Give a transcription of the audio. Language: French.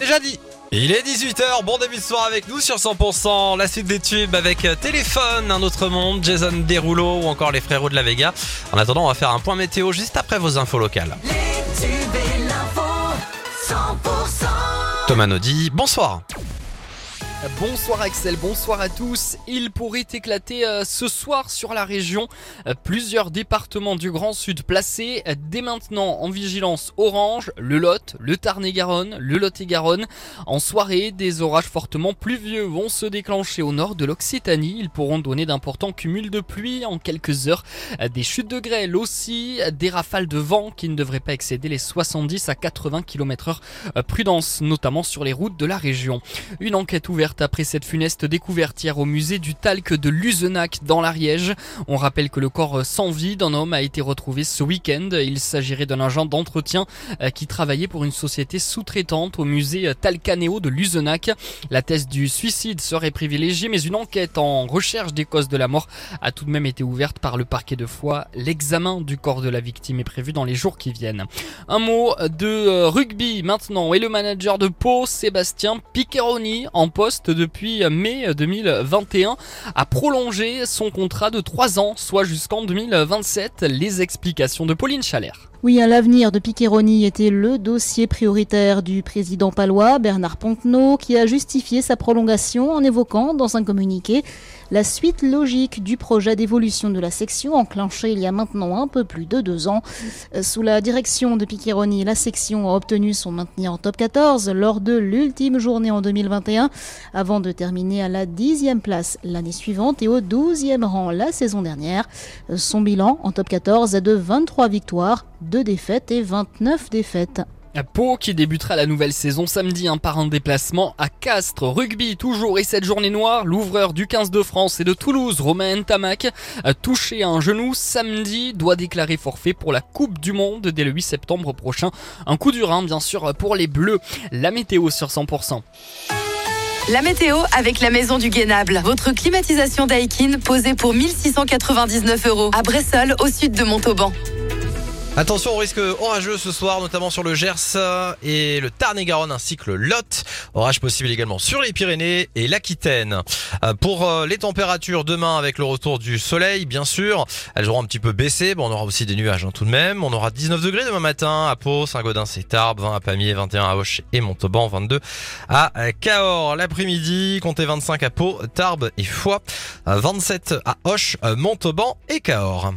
Déjà dit. Il est 18h, bon début de soir avec nous sur 100%, la suite des tubes avec euh, Téléphone, Un autre monde, Jason Derulo ou encore les frérots de la Vega. En attendant, on va faire un point météo juste après vos infos locales. Thomas Naudy, bonsoir. Bonsoir Axel, bonsoir à tous. Il pourrait éclater euh, ce soir sur la région. Euh, plusieurs départements du Grand Sud placés euh, dès maintenant en vigilance orange, le Lot, le Tarn-et-Garonne, le Lot-et-Garonne. En soirée, des orages fortement pluvieux vont se déclencher au nord de l'Occitanie. Ils pourront donner d'importants cumuls de pluie en quelques heures. Des chutes de grêle aussi, des rafales de vent qui ne devraient pas excéder les 70 à 80 km heure. Prudence, notamment sur les routes de la région. Une enquête ouverte après cette funeste découverte hier au musée du talc de Luzenac dans l'Ariège. On rappelle que le corps sans vie d'un homme a été retrouvé ce week-end. Il s'agirait d'un agent d'entretien euh, qui travaillait pour une société sous-traitante au musée Talcanéo de Luzenac. La thèse du suicide serait privilégiée, mais une enquête en recherche des causes de la mort a tout de même été ouverte par le parquet de Foix. L'examen du corps de la victime est prévu dans les jours qui viennent. Un mot de euh, rugby maintenant et le manager de Pau, Sébastien Piccheroni, en poste depuis mai 2021 a prolongé son contrat de 3 ans, soit jusqu'en 2027. Les explications de Pauline Chalère. Oui, l'avenir de Piccheroni était le dossier prioritaire du président palois Bernard Pontenot qui a justifié sa prolongation en évoquant dans un communiqué la suite logique du projet d'évolution de la section enclenché il y a maintenant un peu plus de deux ans. Sous la direction de Piccheroni, la section a obtenu son maintien en top 14 lors de l'ultime journée en 2021 avant de terminer à la dixième place l'année suivante et au douzième rang la saison dernière. Son bilan en top 14 est de 23 victoires, 2 défaites et 29 défaites. Pau qui débutera la nouvelle saison samedi par un déplacement à Castres. Rugby toujours et cette journée noire, l'ouvreur du 15 de France et de Toulouse, Romain Tamac, touché à un genou samedi, doit déclarer forfait pour la Coupe du Monde dès le 8 septembre prochain. Un coup dur hein, bien sûr pour les Bleus. La météo sur 100%. La météo avec la maison du Guénable. Votre climatisation Daikin posée pour 1699 euros à Bressol au sud de Montauban. Attention au risque orageux ce soir, notamment sur le Gers et le Tarn-et-Garonne ainsi que le Lot. Orage possible également sur les Pyrénées et l'Aquitaine. Euh, pour euh, les températures demain avec le retour du soleil, bien sûr, elles auront un petit peu baissé. Bon, on aura aussi des nuages hein, tout de même. On aura 19 degrés demain matin à Pau, Saint-Gaudens et Tarbes, 20 à Pamiers, 21 à Hoche et Montauban, 22 à Cahors. L'après-midi, comptez 25 à Pau, Tarbes et Foix, 27 à Hoche, Montauban et Cahors.